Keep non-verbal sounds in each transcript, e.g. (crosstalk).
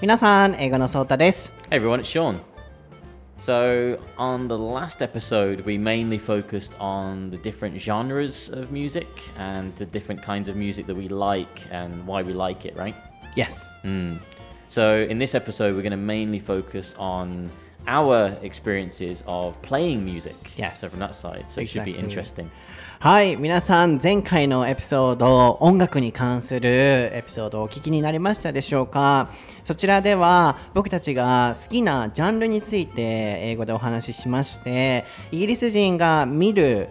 皆さん、英語のソータです。 Hey everyone, it's Sean. So, on the last episode, we mainly focused on the different genres of music and the different kinds of music that we like and why we like it, right? Yes. So, in this episode, we're going to mainly focus on our experiences of playing music. Yes. So, from that side. So, it should be Exactly. interesting. はい、皆さん、前回のエピソード、音楽に関するエピソードをお聞きになりましたでしょうか？そちらでは、僕たちが好きなジャンルについて英語でお話ししまして、イギリス人が見る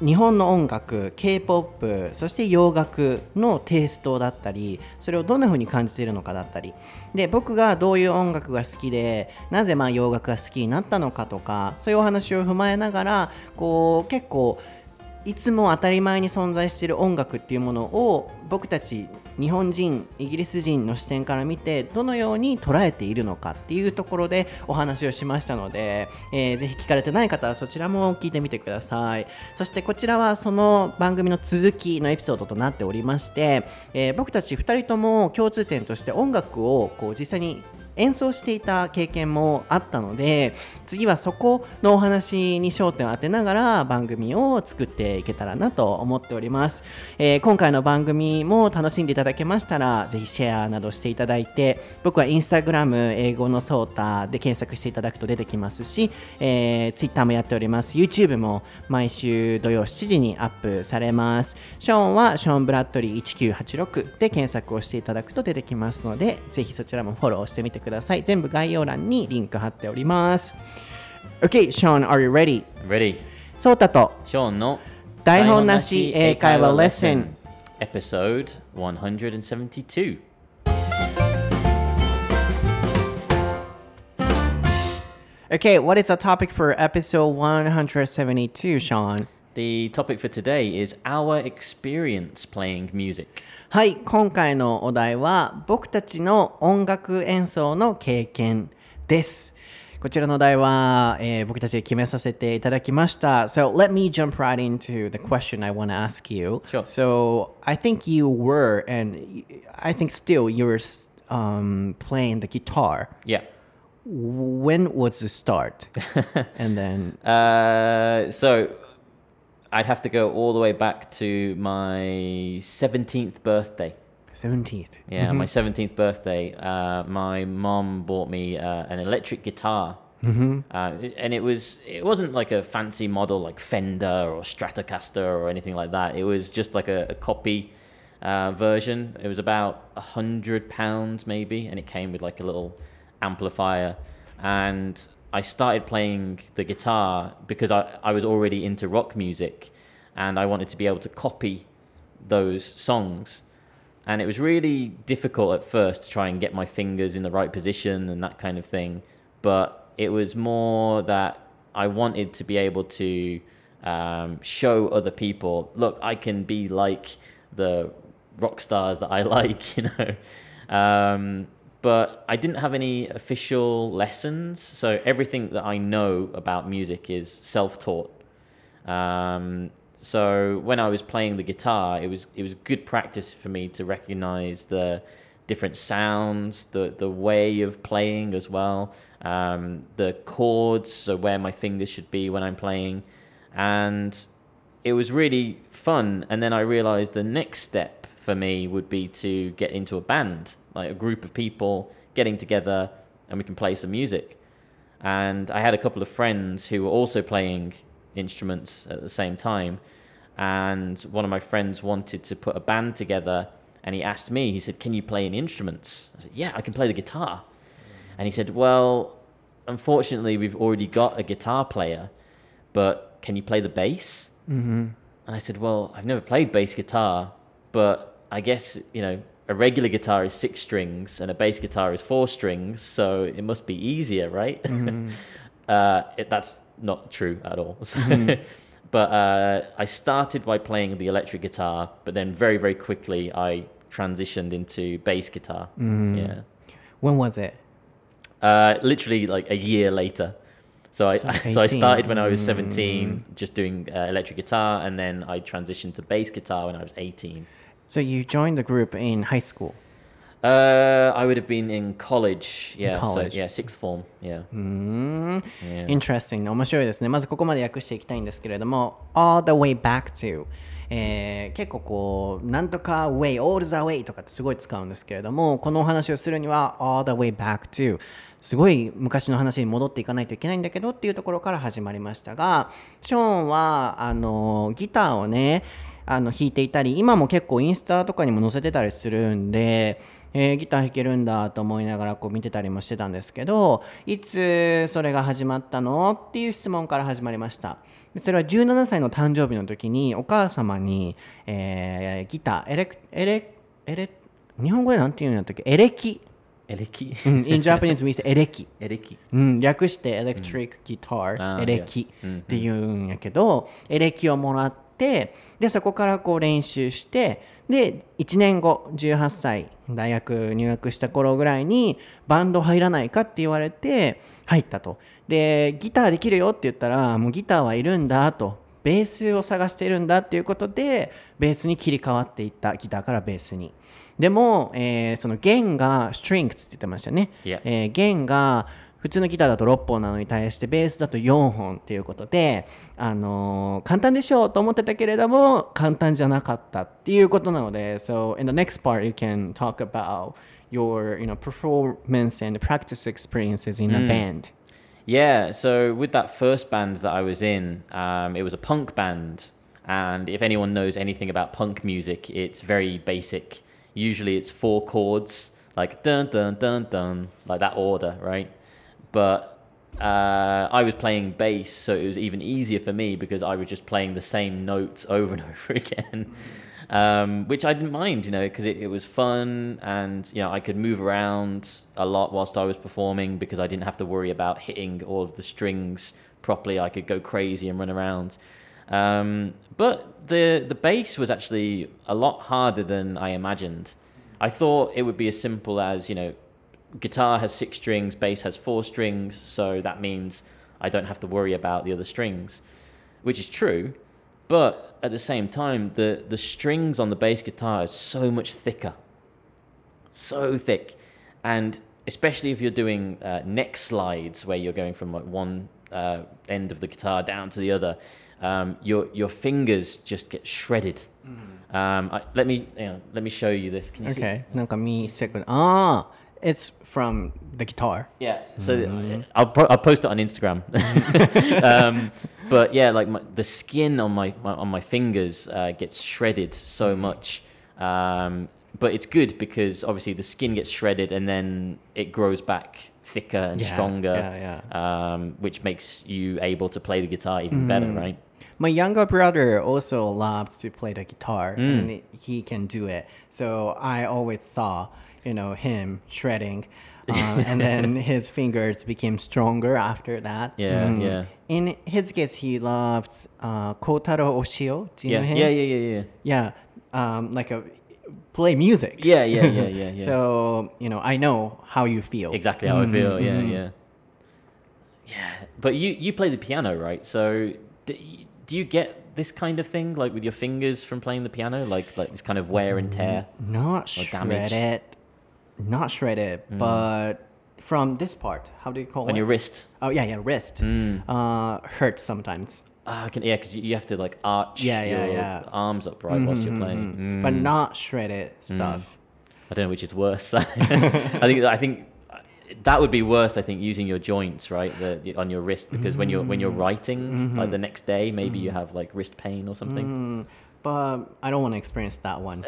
日本の音楽 K-POP そして洋楽のテイストだったりそれをどんな風に感じているのかだったり。で僕がどういう音楽が好きでなぜまあ洋楽が好きになったのかとかそういうお話を踏まえながらこう結構いつも当たり前に存在している音楽っていうものを僕たち日本人イギリス人の視点から見てどのように捉えているのかっていうところでお話をしましたので、えーぜひ聞かれてない方はそちらも聞いてみてください。そしてこちらはその番組の続きのエピソードとなっておりまして、えー僕たち2人とも共通点として音楽をこう実際に演奏していた経験もあったので次はそこのお話に焦点を当てながら番組を作っていけたらなと思っております、えー今回の番組も楽しんでいただけましたらぜひシェアなどしていただいて僕はインスタグラム英語のソータで検索していただくと出てきますし、えー、ツイッターもやっております。YouTube も毎週土曜7時にアップされます。ショーンはショーン・ブラッドリー1986で検索をしていただくと出てきますのでぜひそちらもフォローしてみてください。全部概要欄にリンク貼っております OK Sean are you ready? Ready? ソータと Sean の台本なし英会話レッスン Episode 172. Okay, what is the topic for episode 172, Sean? The topic for today is our experience playing music. はい、今回のお題は僕たちの音楽演奏の経験です。こちらのお題は、えー僕たちで決めさせていただきました。So let me jump right into the question I want to ask you. Sure. So I think you were, and I think still you're um, playing the guitar. Yeah. When was the start? and then, Uh, so I'd have to go all the way back to my 17th birthday. 17th. Yeah, my 17th birthday, uh, my mom bought me uh, an electric guitar. Uh, and it was it wasn't like a fancy model like Fender or Stratocaster or anything like that. It was just like a, a copy uh, version. It was about a hundred pounds maybe, and it came with like a little amplifier. And I started playing the guitar because I, I was already into rock music, and I wanted to be able to copy those songs. And it was really difficult at first to try and get my fingers in the right position and that kind of thing but it was more that i wanted to be able to um, show other people look i can be like the rock stars that i (laughs) like you know? Um, but i didn't have any official lessons so everything that i know about music is self-taught um, so when I was playing the guitar, it was it was good practice for me to recognize the different sounds, the the way of playing as well, um, the chords, so where my fingers should be when I'm playing, and it was really fun. And then I realized the next step for me would be to get into a band, like a group of people getting together, and we can play some music and I had a couple of friends who were also playing instruments at the same time. And one of my friends wanted to put a band together, and he asked me. He said, "Can you play any instruments?" I said, "Yeah, I can play the guitar." And he said, "Well, unfortunately, we've already got a guitar player, but can you play the bass?" Mm-hmm. And I said, "Well, I've never played bass guitar, but I guess you know." A regular guitar is six strings and a bass guitar is four strings, so it must be easier, right? (laughs) uh, it, that's not true at all. So, (laughs) but uh, I started by playing the electric guitar, but then very, very quickly I transitioned into bass guitar. Yeah, When was it? uh, literally like a year later. So I So (laughs) so I started when I was seventeen, just doing uh, electric guitar, and then I transitioned to bass guitar when I was eighteen. So you joined the group in high school. Uh, I would have been in college. Yeah, college. so yeah, sixth form. Yeah. うーん Yeah. Interesting 面白いですねまずここまで訳していきたいんですけれども All the way back to えー結構こうなんとか way all the way とかってすごい使うんですけれどもこのお話をするには all the way back to すごい昔の話に戻っていかないといけないんだけどっていうところから始まりましたがショーンはあのギターをねあの弾いていたり今も結構インスタとかにも載せてたりするんで、えーギター弾けるんだと思いながらこう見てたりもしてたんですけどいつそれが始まったのっていう質問から始まりました。でそれは17歳の誕生日の時にお母様に、えーギターエレクエレエレ日本語でなんて言うんだったっけ？エレキ、Eliki. うん In Japanese we say エレキ。Eliki. うん、略してエレクトリックギター、あーエレキっていうんやけど、エレキをもらってでそこからこう練習してで1年後18歳大学入学した頃ぐらいにバンド入らないかって言われて入ったと。でギターできるよって言ったらもうギターはいるんだと。ベースを探してるんだっていうことでベースに切り替わっていったギターからベースに。でも、えーその弦が strings って言ってましたね、Yeah. えー弦が普通のギターだと6本なのに対してベースだと4本っていうことで、あのー簡単でしょうと思ってたけれども簡単じゃなかったっていうことなので So in the next part you can talk about your you know, performance and practice experiences in a band Yeah, so with that first band that I was in, um, it was a punk band. And if anyone knows anything about punk music, it's very basic. Usually it's four chords, like dun dun dun dun, like that order, right? But uh, I was playing bass, so it was even easier for me because I was just playing the same notes (laughs) over and over again. Um, which I didn't mind, you know, because it, it was fun and, you know, I could move around a lot whilst I was performing because I didn't have to worry about hitting all of the strings properly. I could go crazy and run around. Um, but the, the bass was actually a lot harder than I imagined. I thought it would be as simple as, you know, guitar has six strings, bass has four strings, so that means I don't have to worry about the other strings, which is true. But at the same time, the, the strings on the bass guitar are so much thicker, so thick, and especially if you're doing uh, neck slides where you're going from like one uh, end of the guitar down to the other, um, your your fingers just get shredded. Um, I, let me you know, let me show you this. Can you see? Okay なんか見せてくれああ It's from the guitar Yeah, so I'll po- I'll post it on Instagram. (laughs) um, but yeah, like my, the skin on my, my on my fingers uh, gets shredded so much. Um, but it's good because obviously the skin gets shredded and then it grows back thicker and Yeah, stronger, yeah, Um, which makes you able to play the guitar even better, right? My younger brother also loves to play the guitar and he can do it. So I always saw, you know, him shredding. (laughs) Um, and then his fingers became stronger after that. Yeah, yeah. In his case, he loves uh, Kotaro Oshio. Do you Yeah, know him? yeah, yeah, yeah, yeah. Yeah, um, like a play music. Yeah, yeah, yeah, (laughs) yeah, yeah. So you know, I know how you feel. exactly how I feel. Yeah, yeah, yeah. But you you play the piano, right? So do you, do you get this kind of thing like with your fingers from playing the piano, like like this kind of wear and tear? Not Or damage. Not shredded, mm. but from this part, how do you call On it? your wrist. Oh yeah, yeah, wrist. Mm. Uh, hurts sometimes, Ah, can, yeah, because you, have to like arch Yeah, yeah, your yeah. arms up right whilst you're mm-hmm, playing. Mm-hmm, mm-hmm. Mm. but not shredded mm. stuff. I don't know which is worse. (laughs) I (laughs) think I think uh, that would be worse. I think using your joints right the, the- on your wrist because when you're when you're writing like the next day maybe you have like wrist pain or something. Mm, but I don't want to experience that one.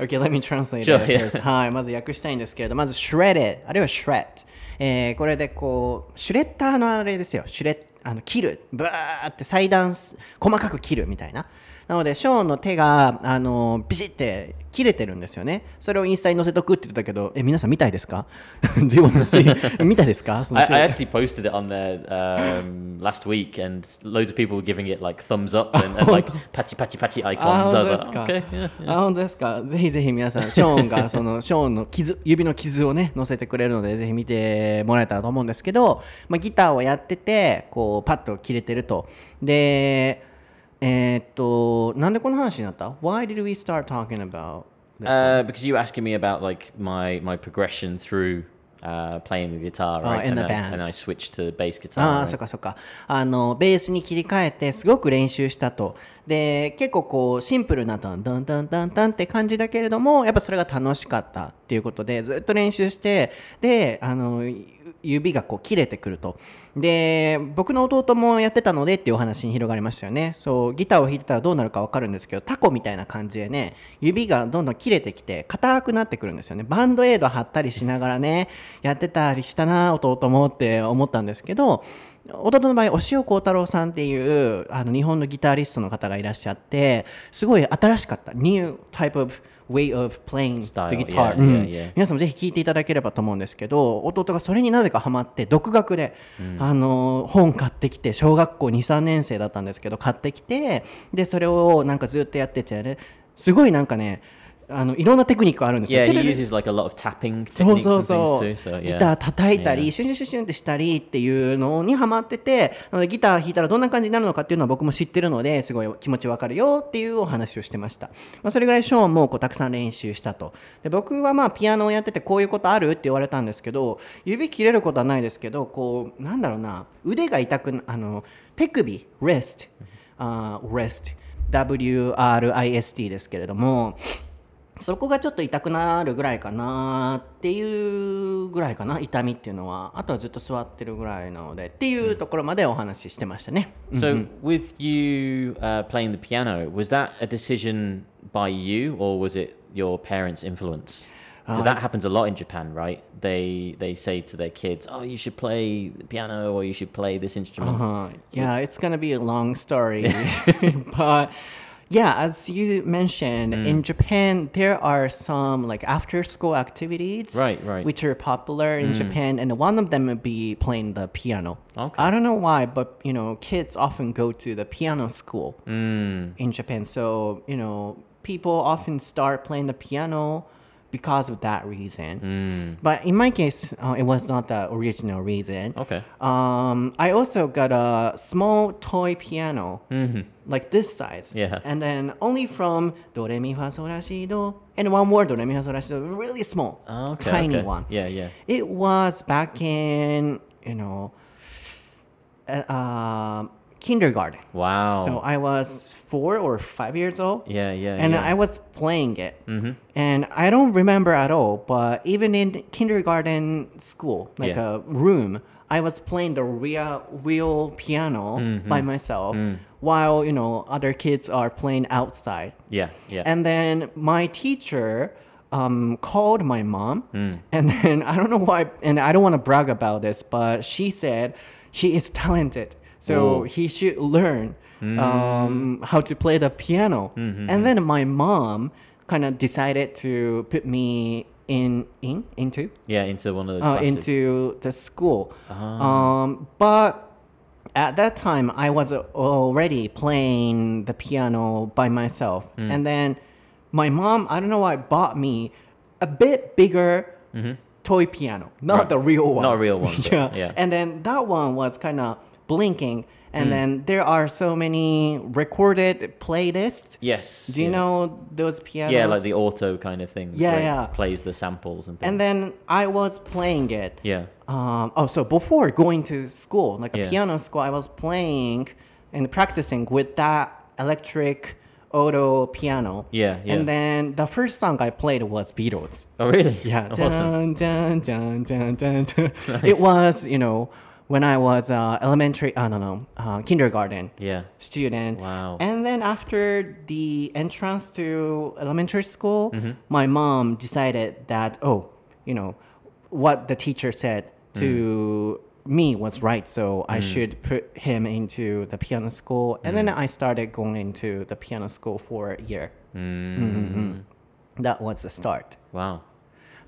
okay, let me translate Sure, it yeah. はい、まず訳したいんですけれど、まず shredded、あるいは shred。えーこれでこう、シュレッダーのあれですよ。シュレッ、あの、切る。ブワーって裁断す、細かく切るみたいな。なので、ショーンの手が、あの、ビシって切れてるんですよね。それをインスタに載せとくって言ってたけど、え、皆さん見たいですか？Do you wanna see? 見たいですか？その I, I actually posted it on there um, last week, and loads of people were giving it like thumbs up and, and like (laughs) patchy patchy patchy あ icons. 本 I 当 was で like, すか？(laughs) okay, yeah. あ本当ですか？ぜひぜひ皆さんショーンがその (laughs) ショーンの傷指の傷をね載せてくれるのでぜひ見てもらえたらと思うんですけど、まあ、ギターをやっててこうパッと切れてるとでえーっとなんでこの話になった Why did we start talking about Uh, because you were asking me about like my my progression through uh, playing the guitar, right? in and the I, band. and I switched to bass guitar. ああ、right? そっかそっか。あの、ベースに切り替えて、すごく練習したと。で、結構こう、シンプルなタンタンタンタンタンって感じだけれども、やっぱそれが楽しかったっていうことで、ずっと練習して、で、あの、指がこう切れてくると。で、僕の弟もやってたのでっていうお話に広がりましたよね。そう、ギターを弾いてたらどうなるかわかるんですけど、タコみたいな感じでね、指がどんどん切れてきて、硬くなってくるんですよね。バンドエイド貼ったりしながらね、やってたりしたな、弟もって思ったんですけど、弟の場合、押尾幸太郎さんっていうあの日本のギタリストの方がいらっしゃって、すごい新しかった。New type of way of playing the guitar. うん.皆さんもぜひ聞いていただければと思うんですけど、弟がそれになぜかハマって、独学で、あの本買ってきて、小学校2、3年生だったんですけど、買ってきて、で、それをなんかずっとやってて、ね、すごいなんかね、あのいろんなテクニックがあるんですよ。Yeah, チ he uses like a lot of tapping そう techniques そう and そう things too. So ギ yeah. ター叩いたり、Yeah. シュンシュンシュンシュンってしたりっていうのにハマっててなのでギター弾いたらどんな感じになるのかっていうのは僕も知ってるのですごい気持ちわかるよっていうお話をしてました、まあ、それぐらいショーンもこうたくさん練習したとで僕はまあピアノをやっててこういうことあるって言われたんですけど指切れることはないですけどこうなんだろうな腕が痛くなあの手首 wrist あー wrist WRIST ですけれどもそこがちょっと痛くなるぐらいかなっていうぐらいかな痛みっていうのはあとはずっと座ってるぐらいなのでっていうところまでお話ししてましたね。So with you uh, playing the piano, was that a decision by you or was it your parents' influence? Because that happens a lot in Japan, right? They they say to their kids, "Oh, you should play the piano or you should play this instrument." Uh, yeah, it's gonna be a long story, but yeah, as you mentioned, in mm. Japan there are some like after-school activities, Right, right. which are popular in mm. Japan, and one of them would be playing the piano. Okay. I don't know why, but you know, kids often go to the piano school mm. in Japan, so you know, people often start playing the piano because of that reason. But in my case, uh, it was not the original reason. Okay. Um, I also got a small toy piano, like this size. Yeah. And then only from do re mi fa sol la si do, and one more do re mi fa sol la si do, really small, Oh, okay, tiny okay. one. Yeah, yeah. It was back in you know, uh, um, kindergarten. Wow. So I was four or five years old. yeah, yeah, And yeah. I was playing it. And I don't remember at all, but even in kindergarten school, like Yeah. a room, I was playing the real real piano Mm-hmm. by myself Mm. while, you know, other kids are playing outside. yeah, yeah. And then my teacher um, called my mom, Mm. and (laughs) then I don't know why, and I don't want to brag about this, but she said he is talented, so Ooh. he should learn um, how to play the piano. And then my mom kind of decided to put me in in into yeah, into one of those uh, into the school. Um, but at that time, I was already playing the piano by myself. And then my mom, I don't know why, bought me a bit bigger toy piano, not Right. the real one. Not a real one, (laughs) yeah. yeah. And then that one was kind of blinking. And then there are so many recorded playlists. yes. Do you yeah. know those pianos? Yeah, like the auto kind of things. Yeah, yeah. Plays the samples and things. and then I was playing it. yeah. Um, oh, so before going to school, like a Yeah. piano school, I was playing and practicing with that electric auto piano. Yeah, yeah. And then the first song I played was Beatles. Oh, really? Yeah. (laughs) Awesome. Dun, dun, dun, dun, dun, dun. (laughs) It was, you know, when I was uh, elementary, I don't know, uh, kindergarten Yeah. student. Wow. And then after the entrance to elementary school, Mm-hmm. my mom decided that, oh, you know, what the teacher said to Mm. me was right. So I should put him into the piano school. And Mm. then I started going into the piano school for a year. Mhm. That was the start. Wow.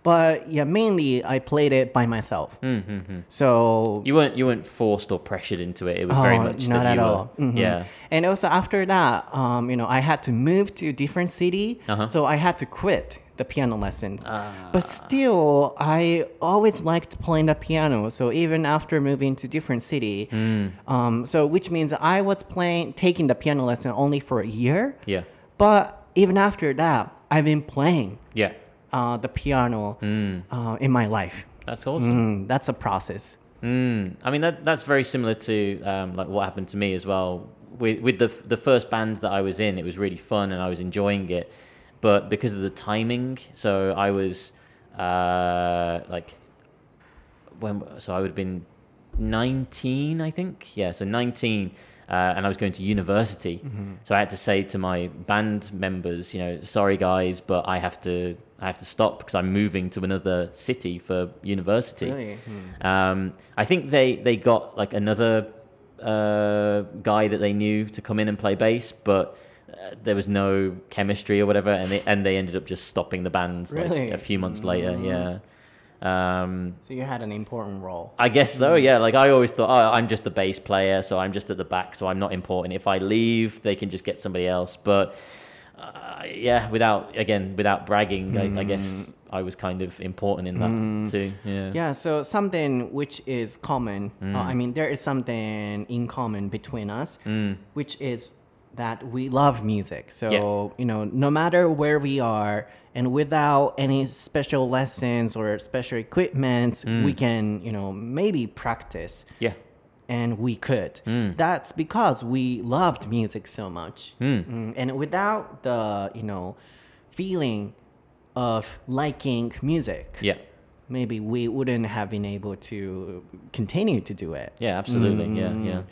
But yeah, mainly I played it by myself. Mm-hmm. So You weren't you weren't forced or pressured into it. It was very Oh, much not at all. Mhm. Yeah. And also after that, um, you know, I had to move to a different city, Uh-huh. so I had to quit the piano lessons. Ah. But still, I always liked playing the piano. So even after moving to different city, Mm. um, so which means I was playing taking the piano lesson only for a year. Yeah. But even after that, I've been playing Yeah. Uh, the piano uh, in my life. That's awesome. Mm, that's a process. Mm. I mean, that that's very similar to um, like what happened to me as well. With with the the first band that I was in, it was really fun and I was enjoying it, but because of the timing, so I was uh, like when so I would have been nineteen, I think. Yeah, so nineteen. Uh, and I was going to university, so I had to say to my band members, you know, sorry guys, but I have to, I have to stop because I'm moving to another city for university. Really? Um, I think they they got like another uh, guy that they knew to come in and play bass, but uh, there was no chemistry or whatever, and they and they ended up just stopping the band Really? like a few months later. Yeah. Um, So you had an important role. I guess so. Yeah. Like I always thought, oh, I'm just the bass player, so I'm just at the back, so I'm not important. If I leave, they can just get somebody else. But uh, yeah, without again, without bragging, I, I guess I was kind of important in that too. Yeah. Yeah, so something which is common. uh, I mean, there is something in common between us, which is that we love music. So, Yeah. you know, no matter where we are and without any special lessons or special equipment, we mm. can, you know, maybe practice. Yeah. and we could. Mm. That's because we loved music so much. Mm. mm, And without the, you know, feeling of liking music, Yeah. Maybe we wouldn't have been able to continue to do it. Yeah. Absolutely. Yeah. Yeah.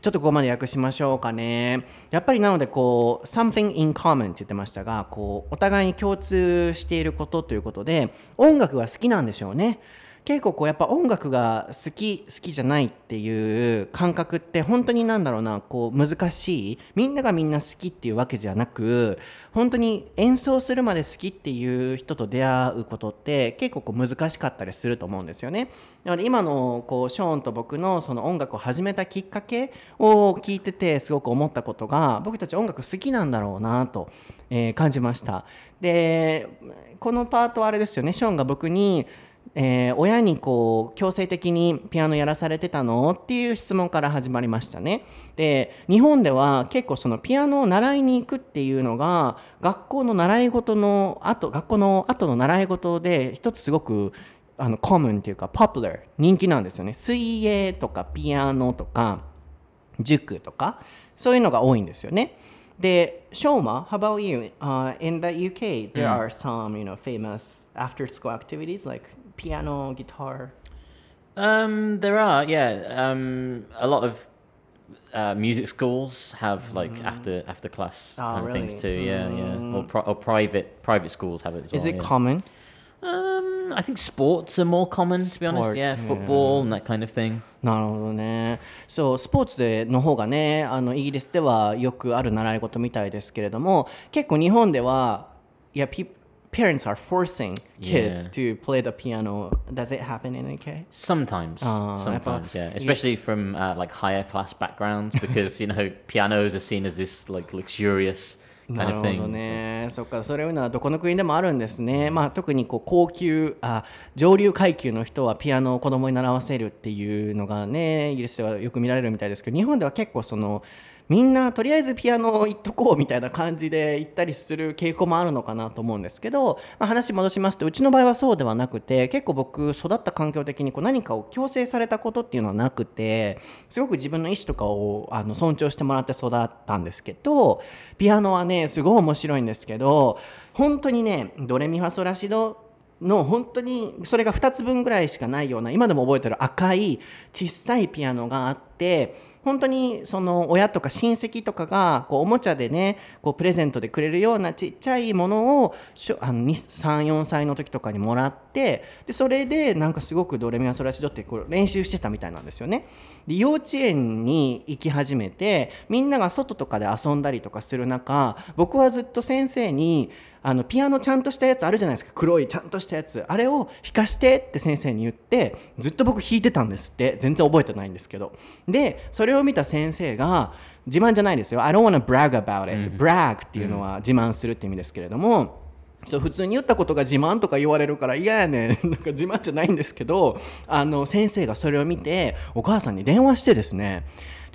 ちょっとここまで訳しましょうかね。やっぱりなのでこう something in common って言ってましたが、こうお互いに共通していることということで、音楽が好きなんでしょうね。結構こうやっぱ音楽が好き好きじゃないっていう感覚って本当になんだろうなこう難しいみんながみんな好きっていうわけじゃなく本当に演奏するまで好きっていう人と出会うことって結構こう難しかったりすると思うんですよね。なので今のこうショーンと僕のその音楽を始めたきっかけを聞いててすごく思ったことが僕たち音楽好きなんだろうなと、え感じました。でこのパートはあれですよねショーンが僕にえー親にこう強制的にピアノやらされてたの？っていう質問から始まりましたね。で日本では結構そのピアノを習いに行くっていうのが学校の習い事の後学校の後の習い事で一つすごくあのコモンっていうかポピュラー人気なんですよね。水泳とかピアノとか塾とかそういうのが多いんですよね。で、ショーマ、how about you?、Uh, in the UK, there are some, you know, famous after-school activities like piano, guitar. Um, there are, yeah. Um, a lot of uh, music schools have like after after class Oh, kind of things too. really? Yeah, yeah. Or, pri- or private private schools have it as well. Is it yeah. common? Um, I think sports are more common to be honest. Yeah, Sports, football and that kind of thing. なるほどね。そう、スポーツでの方がね、あのイギリスではよくある習い事みたいですけれども、結構日本では、いや、pe- parents are forcing kids to play the piano. Does it happen in UK? Sometimes, Oh, thought- sometimes, yeah. Especially from uh, like higher class backgrounds, because you know pianos are seen as this like luxurious なるほ.どね、そっかそういうのはどこの国でもあるんですね、まあ、特にこう高級あ上流階級の人はピアノを子供に習わせるっていうのがねイギリスではよく見られるみたいですけど日本では結構そのみんなとりあえずピアノ行っとこうみたいな感じで行ったりする傾向もあるのかなと思うんですけど、まあ、話戻しますとうちの場合はそうではなくて結構僕育った環境的にこう何かを強制されたことっていうのはなくてすごく自分の意思とかをあの尊重してもらって育ったんですけどピアノはねすごい面白いんですけど本当にねドレミファソラシドの本当にそれが2つ分ぐらいしかないような今でも覚えてる赤い小さいピアノがあって本当にその親とか親戚とかがこうおもちゃでねこうプレゼントでくれるようなちっちゃいものをしょあの34歳の時とかにもらってでそれでなんかすごくドレミファソラシドってこう練習してたみたいなんですよね。で幼稚園に行き始めてみんなが外とかで遊んだりとかする中僕はずっと先生にあのピアノちゃんとしたやつあるじゃないですか。黒いちゃんとしたやつ。あれを弾かしてって先生に言ってずっと僕弾いてたんですって。全然覚えてないんですけど。でそれを見た先生が自慢じゃないですよ。I don't wanna brag about it、brag っていうのは自慢するって意味ですけれども、そう普通に言ったことが自慢とか言われるから嫌やねん。(laughs) なんか自慢じゃないんですけどあの先生がそれを見てお母さんに電話してですね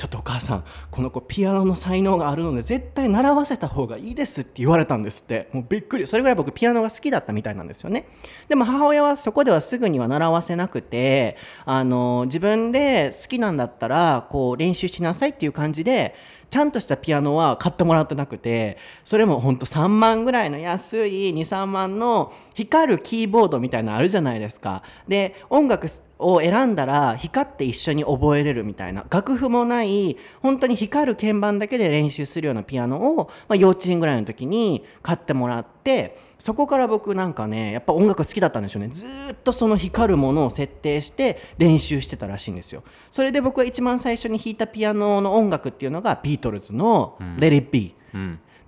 ちょっとお母さんこの子ピアノの才能があるので絶対習わせた方がいいですって言われたんですって。もうびっくり。それぐらい僕ピアノが好きだったみたいなんですよね。でも母親はそこではすぐには習わせなくてあの自分で好きなんだったらこう練習しなさいっていう感じでちゃんとしたピアノは買ってもらってなくてそれもほんと3万ぐらいの安い23万の光るキーボードみたいなのあるじゃないですか。で音楽を選んだら光って一緒に覚えれるみたいな。楽譜もない本当に光る鍵盤だけで練習するようなピアノを、まあ、幼稚園ぐらいの時に買ってもらってそこから僕なんかねやっぱ音楽好きだったんでしょうね。ずーっとその光るものを設定して練習してたらしいんですよ。それで僕が一番最初に弾いたピアノの音楽っていうのがビートルズの「Let It Be」じゃ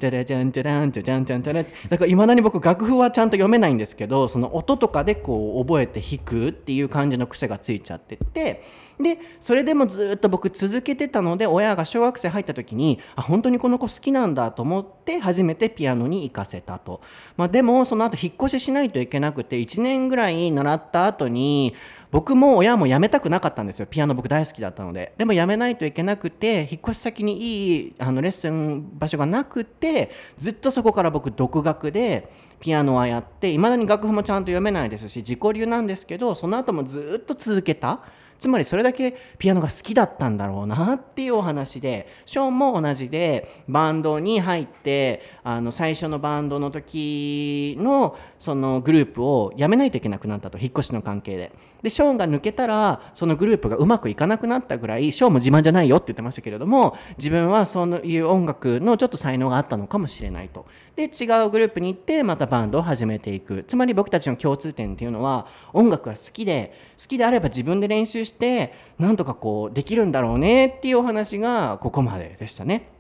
らじゃんじゃらんじゃじゃんじゃんじゃらだからいまだに僕楽譜はちゃんと読めないんですけどその音とかでこう覚えて弾くっていう感じの癖がついちゃっててでそれでもずっと僕続けてたので親が小学生入った時にあ本当にこの子好きなんだと思って初めてピアノに行かせたと、まあ、でもその後引っ越ししないといけなくて1年ぐらい習った後に僕も親も辞めたくなかったんですよ。ピアノ僕大好きだったので。でも辞めないといけなくて引っ越し先にいいあのレッスン場所がなくてずっとそこから僕独学でピアノはやっていまだに楽譜もちゃんと読めないですし自己流なんですけどその後もずっと続けた。つまりそれだけピアノが好きだったんだろうなっていうお話でショーンも同じでバンドに入ってあの最初のバンドの時のそのグループを辞めないといけなくなったと引っ越しの関係で。でショーンが抜けたらそのグループがうまくいかなくなったぐらいショーンも自慢じゃないよって言ってましたけれども自分はそういう音楽のちょっと才能があったのかもしれないと。で違うグループに行ってまたバンドを始めていく。つまり僕たちの共通点っていうのは音楽が好きで好きであれば自分で練習してなんとかこうできるんだろうねっていうお話がここまででしたね。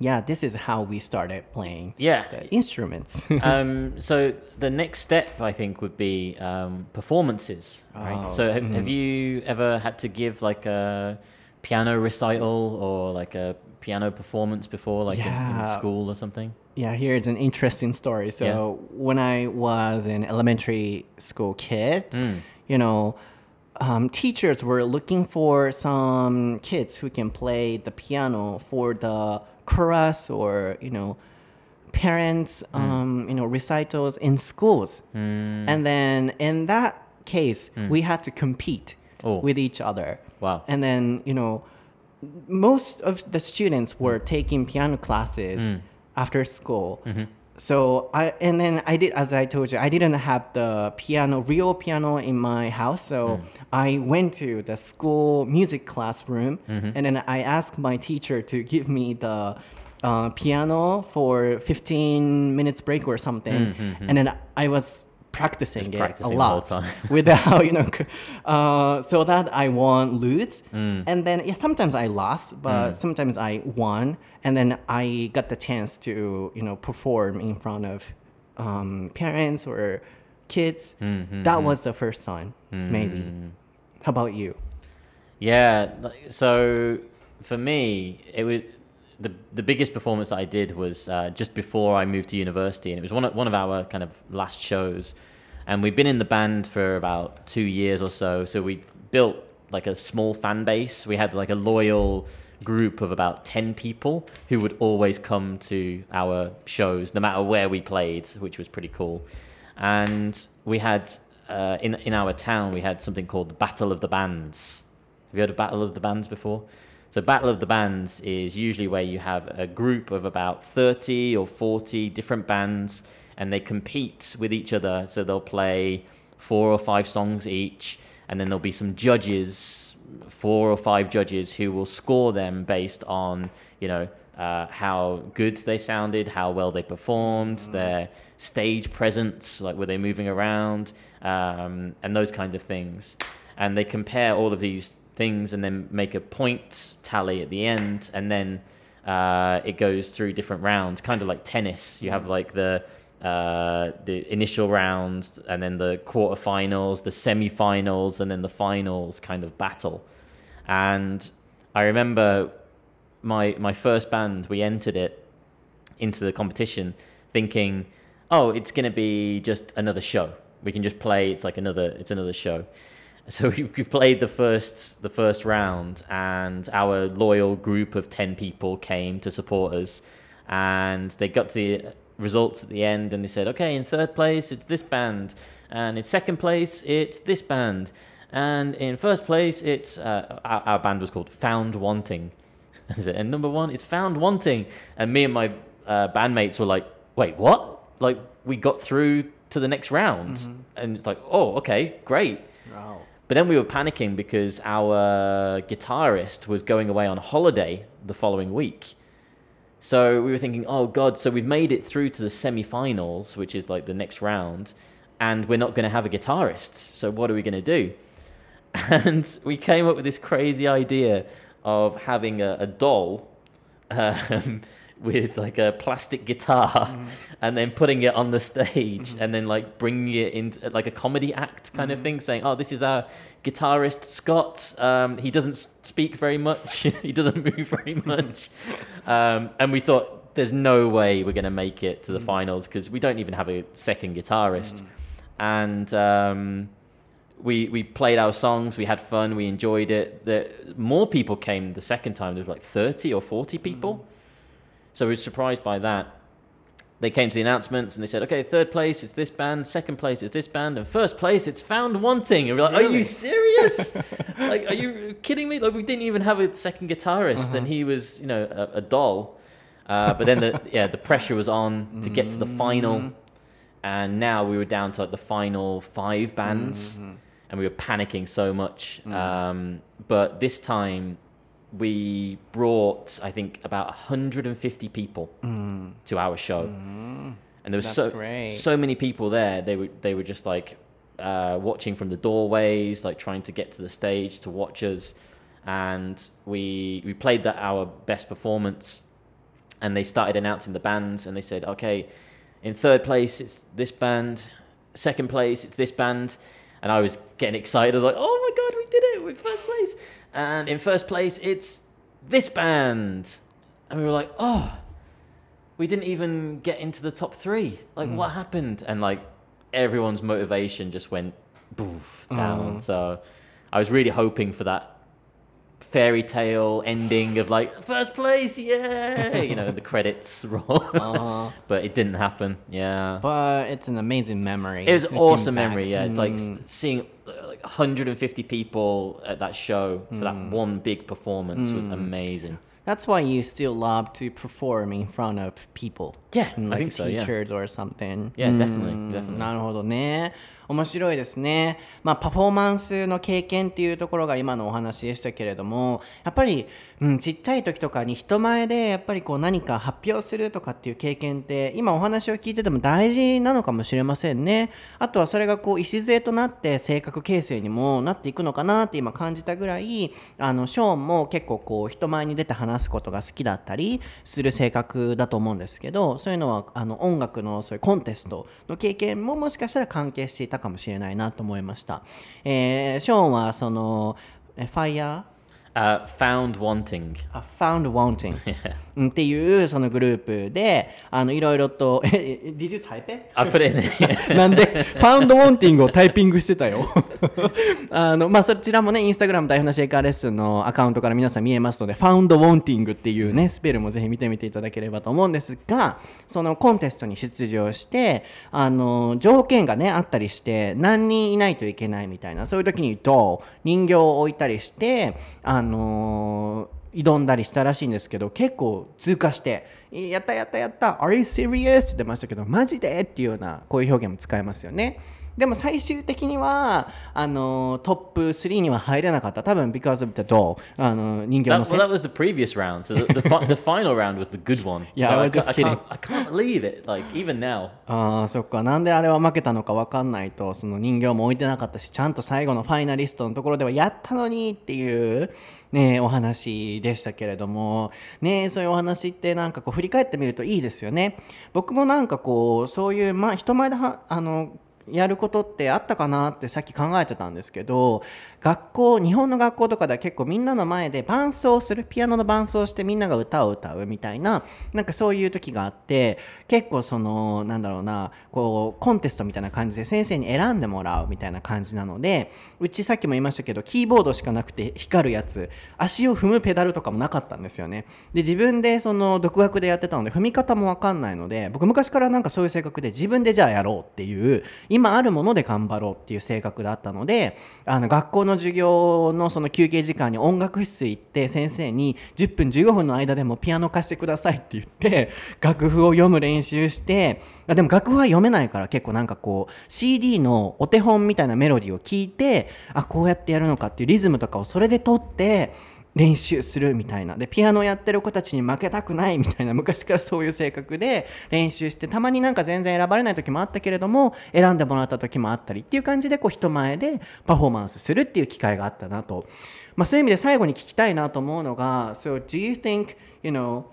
Yeah, this is how we started playing Yeah. instruments. (laughs) um, so the next step, I think, would be um, performances. Right. Oh, so have, have you ever had to give like a piano recital or like a piano performance before, like in, in school or something? Yeah, here's an interesting story. So when I was an elementary school kid, you know, um, teachers were looking for some kids who can play the piano for the chorus or you know parents mm. um, you know recitals in schools. Mm. And then in that case mm. we had to compete Oh. with each other. Wow. and then you know most of the students were taking piano classes after school. Mm-hmm. So I and then I did as I told you I didn't have the piano real piano in my house. So hmm. I went to the school music classroom mm-hmm. and then I asked my teacher to give me the uh, piano for 15 minutes break or something. Mm-hmm. And then I was practicing it practicing a lot (laughs) without you know (laughs) uh, so that i won lose mm. and then yeah, sometimes i lost but mm. sometimes i won. And then i got the chance to you know perform in front of um, parents or kids. Mm-hmm, mm-hmm. That was the first time mm. maybe. How about you? Yeah. So for me, it was the the biggest performance that I did was uh, just before I moved to university, and it was one of one of our kind of last shows. And we'd been in the band for about two years or so, so we built like a small fan base. We had like a loyal group of about 10 people who would always come to our shows no matter where we played which was pretty cool and we had uh, in in our town we had something called the battle of the bands have you heard of Battle of the Bands before? So Battle of the Bands is usually where you have a group of about 30 or 40 different bands and they compete with each other. So they'll play four or five songs each and then there'll be some judges, four or five judges who will score them based on, you know, uh, how good they sounded, how well they performed, their stage presence, like were they moving around, um, and those kind of things. And they compare all of these things and then make a point tally at the end, and then uh, it goes through different rounds, kind of like tennis. You have like the uh, the initial rounds, and then the quarterfinals, the semi-finals, and then the finals kind of battle. And I remember my my first band, we entered it into the competition thinking, oh, it's gonna be just another show. We can just play. It's like another. It's another show. (laughs) so we, we played the first the first round, and our loyal group of ten people came to support us, and they got the results at the end, and they said, okay, in third place it's this band, and in second place it's this band, and in first place it's uh, our, our band was called Found Wanting, (laughs) and number one it's Found Wanting, and me and my uh, bandmates were like, wait, what? Like we got through to the next round, and it's like, oh, okay, great. Wow. But then we were panicking because our guitarist was going away on holiday the following week. So we were thinking, oh God, so we've made it through to the semi finals, which is like the next round, and we're not going to have a guitarist. So what are we going to do? (laughs) And we came up with this crazy idea of having a, a doll (laughs) um, with like a plastic guitar and then putting it on the stage and then like bringing it into like a comedy act kind of thing saying oh this is our guitarist scott. Um, he doesn't speak very much. (laughs) He doesn't move very (laughs) much. Um, and we thought there's no way we're going to make it to the finals because we don't even have a second guitarist. And um, we we played our songs we had fun we enjoyed it. The more people came the second time there was like 30 or 40 people so we were surprised by that. They came to the announcements and they said okay third place it's this band. Second place it's this band. And first place it's found wanting. And we're like are you serious? (laughs) Like are you kidding me? Like we didn't even have a second guitarist and he was you know a, a doll. Uh, but then the (laughs) yeah the pressure was on to get to the final. And now we were down to like the final five bands. And we were panicking so much. Um, but this time we brought i think about 150 people to our show. And there was That's so great. so many people there they were they were just like uh, watching from the doorways like trying to get to the stage to watch us. And we we played that our best performance. And they started announcing the bands and they said okay in third place it's this band. Second place it's this band and i was getting excited. I was like oh my god we did it. We're in first place. And in first place it's this band. And we were like oh we didn't even get into the top three. Like hmm. what happened? And like everyone's motivation just went boof down. Oh. So i was really hoping for that fairy tale ending of like first place, yeah, you know, the credits (laughs) roll. Uh, but it didn't happen. Yeah, but it's an amazing memory. it was looking awesome back. memory. Yeah, like s- Mm. seeing uh, like 150 people at that show for that Mm. one big performance was amazing. That's why you still love to perform in front of people. Yeah, Mm, I like think so. Yeah, teachers or something. Yeah, definitely, うん definitely. なるほどね。 面白いですね。まあ、パフォーマンスの経験っていうところが今のお話でしたけれども、やっぱり、うん、ちっちゃい時とかに人前でやっぱりこう何か発表するとかっていう経験って、今お話を聞いてても大事なのかもしれませんね。あとはそれがこう礎となって性格形成にもなっていくのかなって今感じたぐらい、あのショーンも結構こう人前に出て話すことが好きだったりする性格だと思うんですけど、そういうのはあの音楽のそういうコンテストの経験ももしかしたら関係していたかもしれないなと思いました。えーショーンはそのえファイヤー Uh, found wanting. あ Found Wanting (laughs) うんっていうそのグループであのいろいろとええ Did you type it? I put it in there. (laughs) なんで、ファウンドウォンティングをタイピングしてたよ。(laughs) あの、まあ、そちらもね、インスタグラム台風なシェイカーレッスンのアカウントから皆さん見えますので、ファウンドウォンティングっていうね、スペルもぜひ見てみていただければと思うんですが、そのコンテストに出場して、あの、条件がね、あったりして、何人いないといけないみたいな、そういう時にドー、人形を置いたりして、あの挑んだりしたらしいんですけど結構通過して「やったやったやった Are you serious?」って言ってましたけどマジで？っていうようなこういう表現も使えますよねでも最終的にはあのトップ3には入れなかった多分 because of the doll あの人形 That, の well, せい that was the previous round. So the, the, the final round was the good one. Yeah, so I just I, can't, I can't believe it. Like even now. ああそっかなんであれは負けたのか分かんないとその人形も置いてなかったしちゃんと最後のファイナリストのところではやったのにっていうねお話でしたけれどもねそういうお話ってなんかこう振り返ってみるといいですよね僕もなんかこうそういう、まあ、人前ではあのやることってあったかなってさっき考えてたんですけど学校日本の学校とかでは結構みんなの前で伴奏するピアノの伴奏してみんなが歌を歌うみたいななんかそういう時があって結構そのなんだろうなこうコンテストみたいな感じで先生に選んでもらうみたいな感じなのでうちさっきも言いましたけどキーボードしかなくて光るやつ足を踏むペダルとかもなかったんですよね。で自分でその独学でやってたので踏み方も分かんないので僕昔からなんかそういう性格で自分でじゃあやろうっていう今あるもので頑張ろうっていう性格だったのであの学校の授業のその休憩時間に音楽室行って先生に10分15分の間でもピアノ貸してくださいって言って楽譜を読む練習してでも楽譜は読めないから結構なんかこう CD のお手本みたいなメロディーを聞いてあこうやってやるのかっていうリズムとかをそれで取って練習するみたいな。でピアノやってる子たちに負けたくないみたいな。(laughs) 昔からそういう性格で練習してたまになんか全然選ばれない時もあったけれども選んでもらった時もあったりっていう感じでこう人前でパフォーマンスするっていう機会があったなと、まあ、そういう意味で最後に聞きたいなと思うのが So do you think you know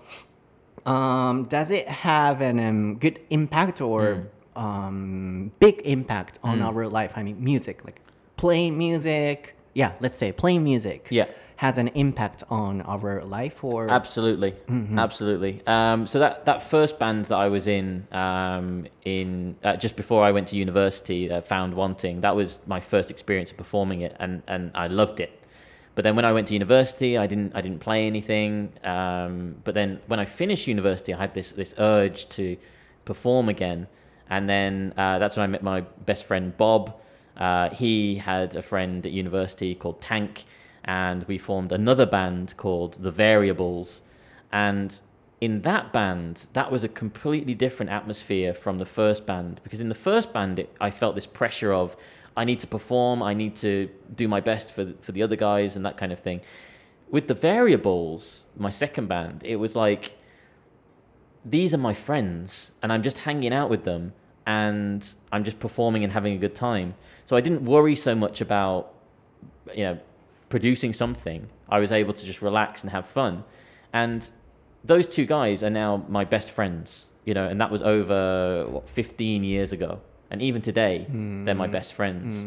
um, does it have an um, good impact or um, big impact on our life? I mean music like playing music. Yeah let's say playing music. Yeah. Has an impact on our life or Absolutely, absolutely. Um, so that that first band that I was in, um, in uh, just before I went to university, uh, found wanting. That was my first experience of performing it, and and I loved it. But then when I went to university, I didn't I didn't play anything. Um, but then when I finished university, I had this this urge to perform again, and then uh, that's when I met my best friend Bob. Uh, he had a friend at university called Tank, and we formed another band called The Variables. And in that band, that was a completely different atmosphere from the first band because in the first band, it, I felt this pressure of I need to perform, I need to do my best for for the other guys and that kind of thing. With the Variables, my second band, it was like these are my friends and I'm just hanging out with them and I'm just performing and having a good time. So I didn't worry so much about you know producing something. I was able to just relax and have fun. And those two guys are now my best friends, you know, and that was over what 15 years ago. And even today, they're my best friends.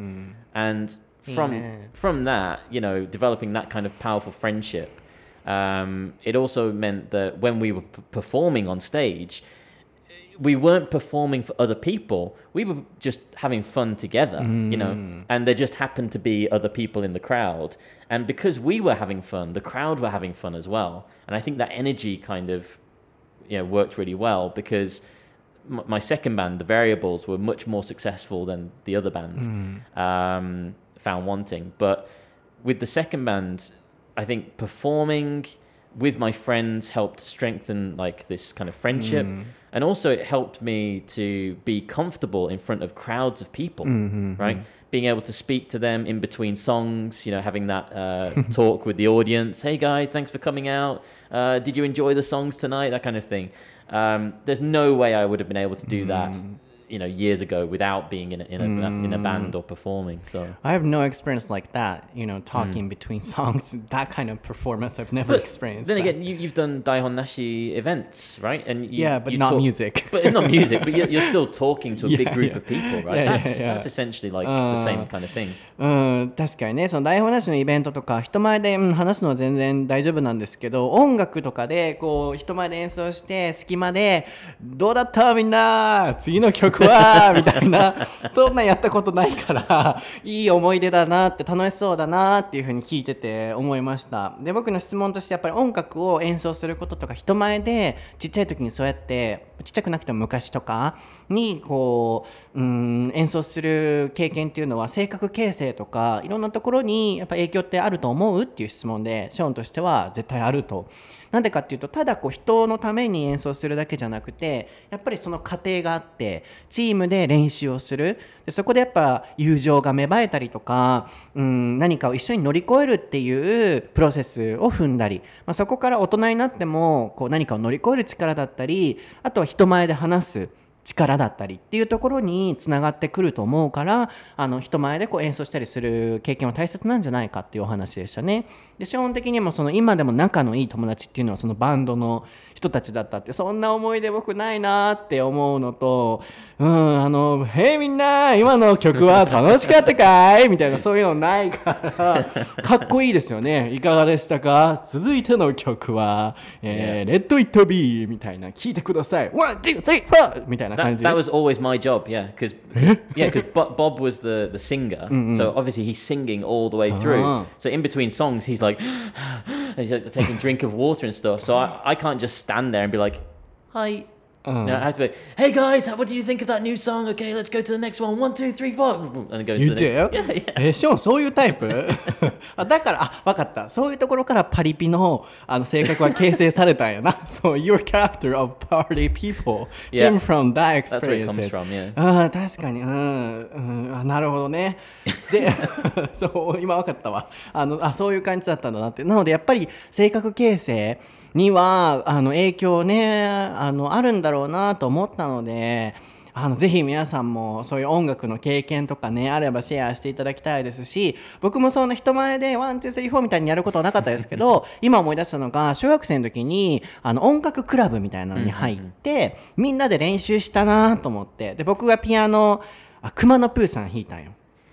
And from Amen. from that, you know, developing that kind of powerful friendship, um, it also meant that when we were p- performing on stage, we weren't performing for other people. We were just having fun together, you know. Mm. And there just happened to be other people in the crowd, and because we were having fun, the crowd were having fun as well. And I think that energy kind of, you know, worked really well because m- my second band, the Variables, were much more successful than the other band, mm. um, Found Wanting. But with the second band, I think performing with my friends helped strengthen like this kind of friendship mm. And also it helped me to be comfortable in front of crowds of people right? being able to speak to them in between songs you know having that uh, (laughs) talk with the audience. Hey guys thanks for coming out. Uh, did you enjoy the songs tonight? That kind of thing. Um, there's no way i would have been able to do that you know years ago without being in a, in a, in a band or performing so I have no experience like that, you know, talking between (laughs) songs. That kind of performance I've never But experienced. Then that. again, you, you've done Daihon Nashi events, right? And you, Yeah, but you not talk- music. (laughs) But not music, but you're, you're still (laughs) talking to a big Yeah, group yeah. of people, right? Yeah, yeah, that's yeah. that's essentially like the same kind of thing. うん、確かにねその台本なしのイベントとか人前で、うん話すのは全然大丈夫なんですけど音楽とかでこう人前で演奏して隙間で「どうだったみんな次の曲 は!」みたいな (laughs) そんなんやったことないからいい思い出だなって楽しそうだなっていうふうに聞いてて思いましたで僕の質問としてやっぱり音楽を演奏することとか人前でちっちゃい時にそうやってちっちゃくなくても昔とかにこう、うん、演奏する経験っていうのは性格形成とかいろんなところにやっぱ影響ってあると思うっていう質問でショーンとしては絶対あると。なんでかっていうとただこう人のために演奏するだけじゃなくてやっぱりその過程があってチームで練習をするでそこでやっぱ友情が芽生えたりとか、うん、何かを一緒に乗り越えるっていうプロセスを踏んだり、まあ、そこから大人になってもこう何かを乗り越える力だったりあとは人前で話す力だったりっていうところにつながってくると思うからあの人前でこう演奏したりする経験は大切なんじゃないかっていうお話でしたね。で基本的にもその今でも仲のいい友達っていうのはそのバンドの人たちだったってそんな思い出僕ないなって思うのとうんあの「へいみんな今の曲は楽しかったかい?」みたいなそういうのないからかっこいいですよねいかがでしたか続いての曲は「えー、Let It Be」みたいな聞いてください「One, two, three, four」みたいな感 That, じ that was always my job, yeah, because yeah, because Bob was the the singer, so obviously he's singing all the way through. Ah. So in between songs, he's like, he's like taking a drink of water and stuff. So I, I can't just stand there and be like, hi. No, I have to be, hey guys, what do you think of that new song? Okay, let's go to the next one. One, two, three, four, and go to You the do? next. Yeah, yeah. えショーンそういうタイプあだからあ分かったそういうところからパリピのあの性格は形成されたんやな So your character of party people Yeah. came from that That's where it comes experience from, yeah. ああ確かにうん、うん、あなるほどねぜそう今分かったわあのあそういう感じだったんだなってなのでやっぱり性格形成にはあの影響ねあのあるんだろうなと思ったのであのぜひ皆さんもそういう音楽の経験とかねあればシェアしていただきたいですし僕もそんな人前で one two three four みたいにやることはなかったですけど (laughs) 今思い出したのが小学生の時にあの音楽クラブみたいなのに入ってみんなで練習したなと思ってで僕がピアノあ熊野プーさん弾いたんよ。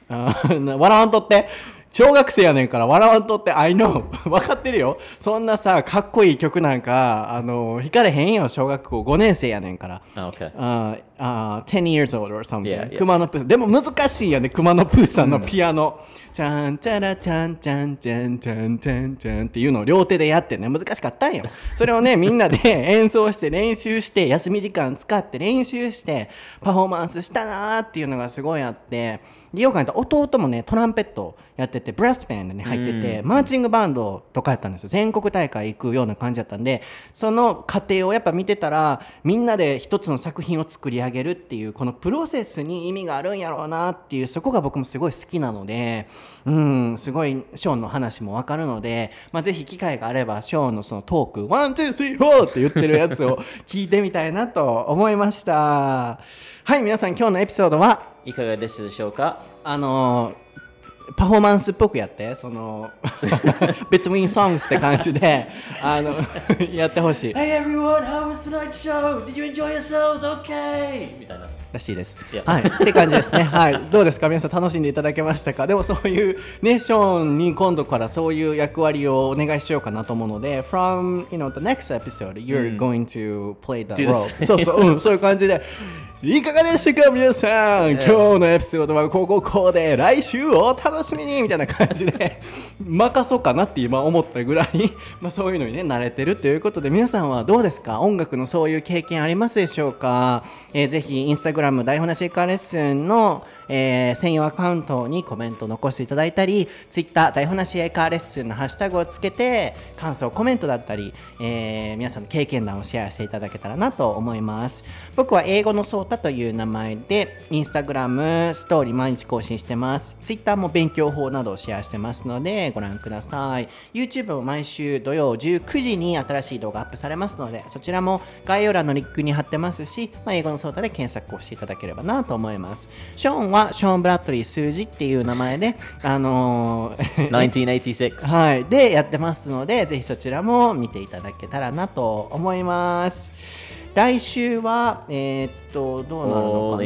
笑わんとって小学生やねんから笑わんとって I know (laughs) 分かってるよ。そんなさかっこいい曲なんかあの弾かれへんよ小学校。5年生やねんから。Oh, okay. あーあー10 years old or something、Yeah, yeah. 熊野プーでも難しいよね熊野プーさんのピアノ、ちゃんちゃらちゃんちゃんちゃんちゃんちゃんちゃんっていうのを両手でやってね。難しかったんよ。それをね (laughs) みんなで演奏して練習して休み時間使って練習してパフォーマンスしたなーっていうのがすごいあってでよく考えたら弟もねトランペットやっててブラスバンドに入ってて、マーチングバンドとかやったんですよ。全国大会行くような感じだったんでその過程をやっぱ見てたらみんなで一つの作品を作り上げるっていうこのプロセスに意味があるんやろうなっていうそこが僕もすごい好きなのでうんすごいショーンの話も分かるので、まあ、ぜひ機会があればショーンのそのトーク「ワンツースリーフォー」って言ってるやつを聞いてみたいなと思いました。はい皆さん今日のエピソードはいかがでしたでしょうか？あのーパフォーマンスっぽくやってその (laughs) (laughs) Between Songs って感じであのやってほしい。Hey everyone, how tonight's show? Did you enjoy yourselves? Okay! みたいな。らしいです。はい、って感じですね。(laughs) はい、どうですか、皆さん楽しんでいただけましたか？でもそういうね、ショーンに今度からそういう役割をお願いしようかなと思うので、from you know the next episode, you're going to play the role. そうそう、うん、そういう感じで。いかがでしたか？皆さん、(laughs) 今日のエピソードはこここうで来週お楽しみにみたいな感じで (laughs) 任そうかなって今思ったぐらいまあそういうのにね慣れてるということで皆さんはどうですか？音楽のそういう経験ありますでしょうか、えーぜひインスタグラム台本なしカレッスンの、えー専用アカウントにコメント残していただいたりツイッター台本なしカーレッスンのハッシュタグをつけて感想コメントだったり、えー皆さんの経験談をシェアしていただけたらなと思います。僕は英語のソータという名前でインスタグラムストーリー毎日更新してます。ツイッターも勉強法などをシェアしてますのでご覧ください。YouTube も毎週土曜19時に新しい動画アップされますのでそちらも概要欄のリンクに貼ってますし、まあ、英語のソータで検索をしていただければなと思います。ショーンはショーン・ブラッドリー数字っていう名前であのー 1986. (laughs) はい、でやってますので、ぜひそちらも見ていただけたらなと思います。来週は、えーっと、どうなるのか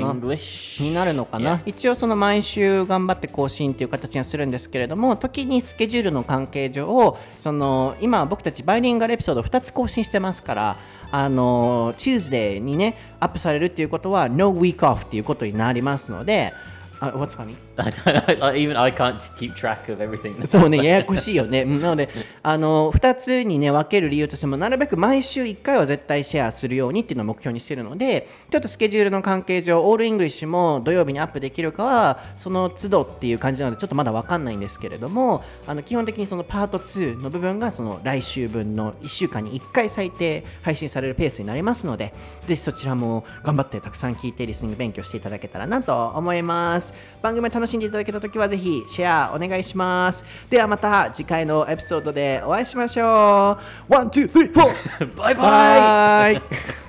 な？になるのかな、Yeah. 一応その毎週頑張って更新っていう形にするんですけれども時にスケジュールの関係上その今僕たちバイリンガルエピソード2つ更新してますからあの Tuesday にねアップされるっていうことは No week off っていうことになりますのであ What's funny? (laughs) I don't, even I can't keep track of everything. そうね、ややこしいよね。う (laughs) んなので、あの、2つにね、分ける理由としても、なるべく毎週1回は絶対シェアするようにっていうのを目標にしてるので、ちょっとスケジュールの関係上、 all English も土曜日にアップできるかは、その都度っていう感じなので、ちょっとまだ分かんないんですけれども、あの基本的にそのパート2の部分が、その来週分の1週間に1回最低配信されるペースになりますので、ぜひそちらも頑張ってたくさん聞いて、リスニング勉強していただけたらなと思います。番組を楽しんでいただけたときは、ぜひシェアお願いします。ではまた次回のエピソードでお会いしましょう。ワン、ツー、スリー、フォー bye bye. バイ